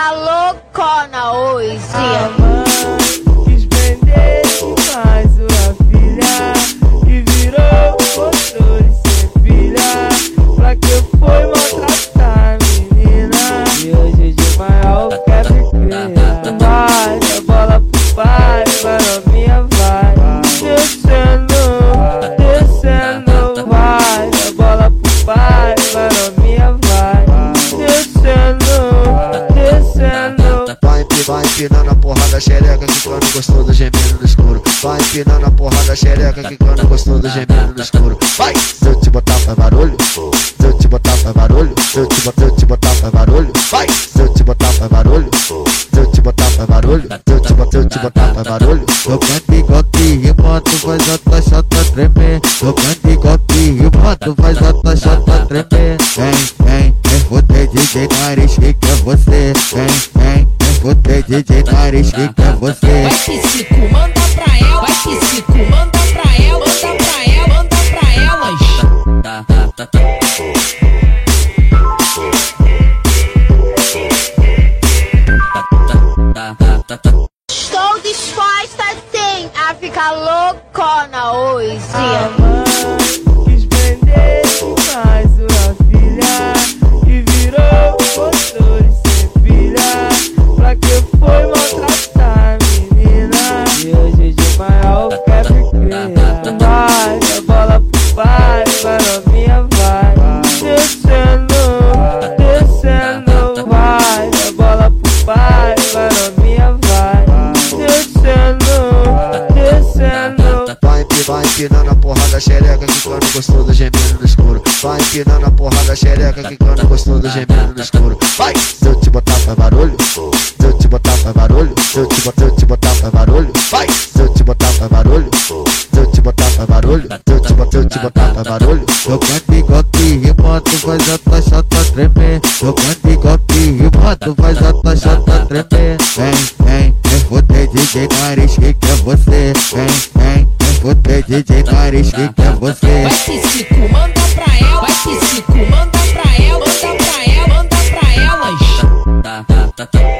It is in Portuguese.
ficar loucona hoje. Empinando a porrada xereca, quicando gostoso, gemendo no escuro. Vai empinando a porrada xereca, quicando gostoso, gemendo no escuro. Vai! Se eu te botar faz barulho, se eu te botar faz barulho, se eu te botar, eu faz barulho. Vai! Se eu te botar faz barulho, se eu te botar faz barulho, se eu te botar, se eu te botar faz barulho. Eu canto igual que tu faz a tua chota tremer. Eu canto igual que tu faz a tua chota tremer. Vem, vem, vem fuder DJ Nariz, que é você? Vem, DJ Nariz, que é você? Vai psico, manda pra ela. Vai psico, manda pra ela. Manda pra ela, manda pra elas. Estou disposta sim a ficar loucona hoje. Quis empinando a porrada xereca, quicando gostoso, gemendo no escuro. Vai empinando a porrada xereca, quicando gostoso, gemendo no escuro. Vai! Se eu te botar faz barulho, se eu te botar faz barulho, se eu te botar, eu te botar faz barulho. Vai! Se eu te botar faz barulho, se eu te botar faz barulho, se eu te botar, eu te botar faz barulho. Eu canto igual que rima, tu faz a tua chota tremer. Eu canto igual que rima, tu faz a tua chota tremer. Vem DJ Paris, que que é você? Vem, vem, vem fuder DJ Paris, que que é você? Vai psico, manda pra ela, vai psico, manda pra ela, manda pra ela, manda pra elas. Tá, tá, tá, tá. tá, tá.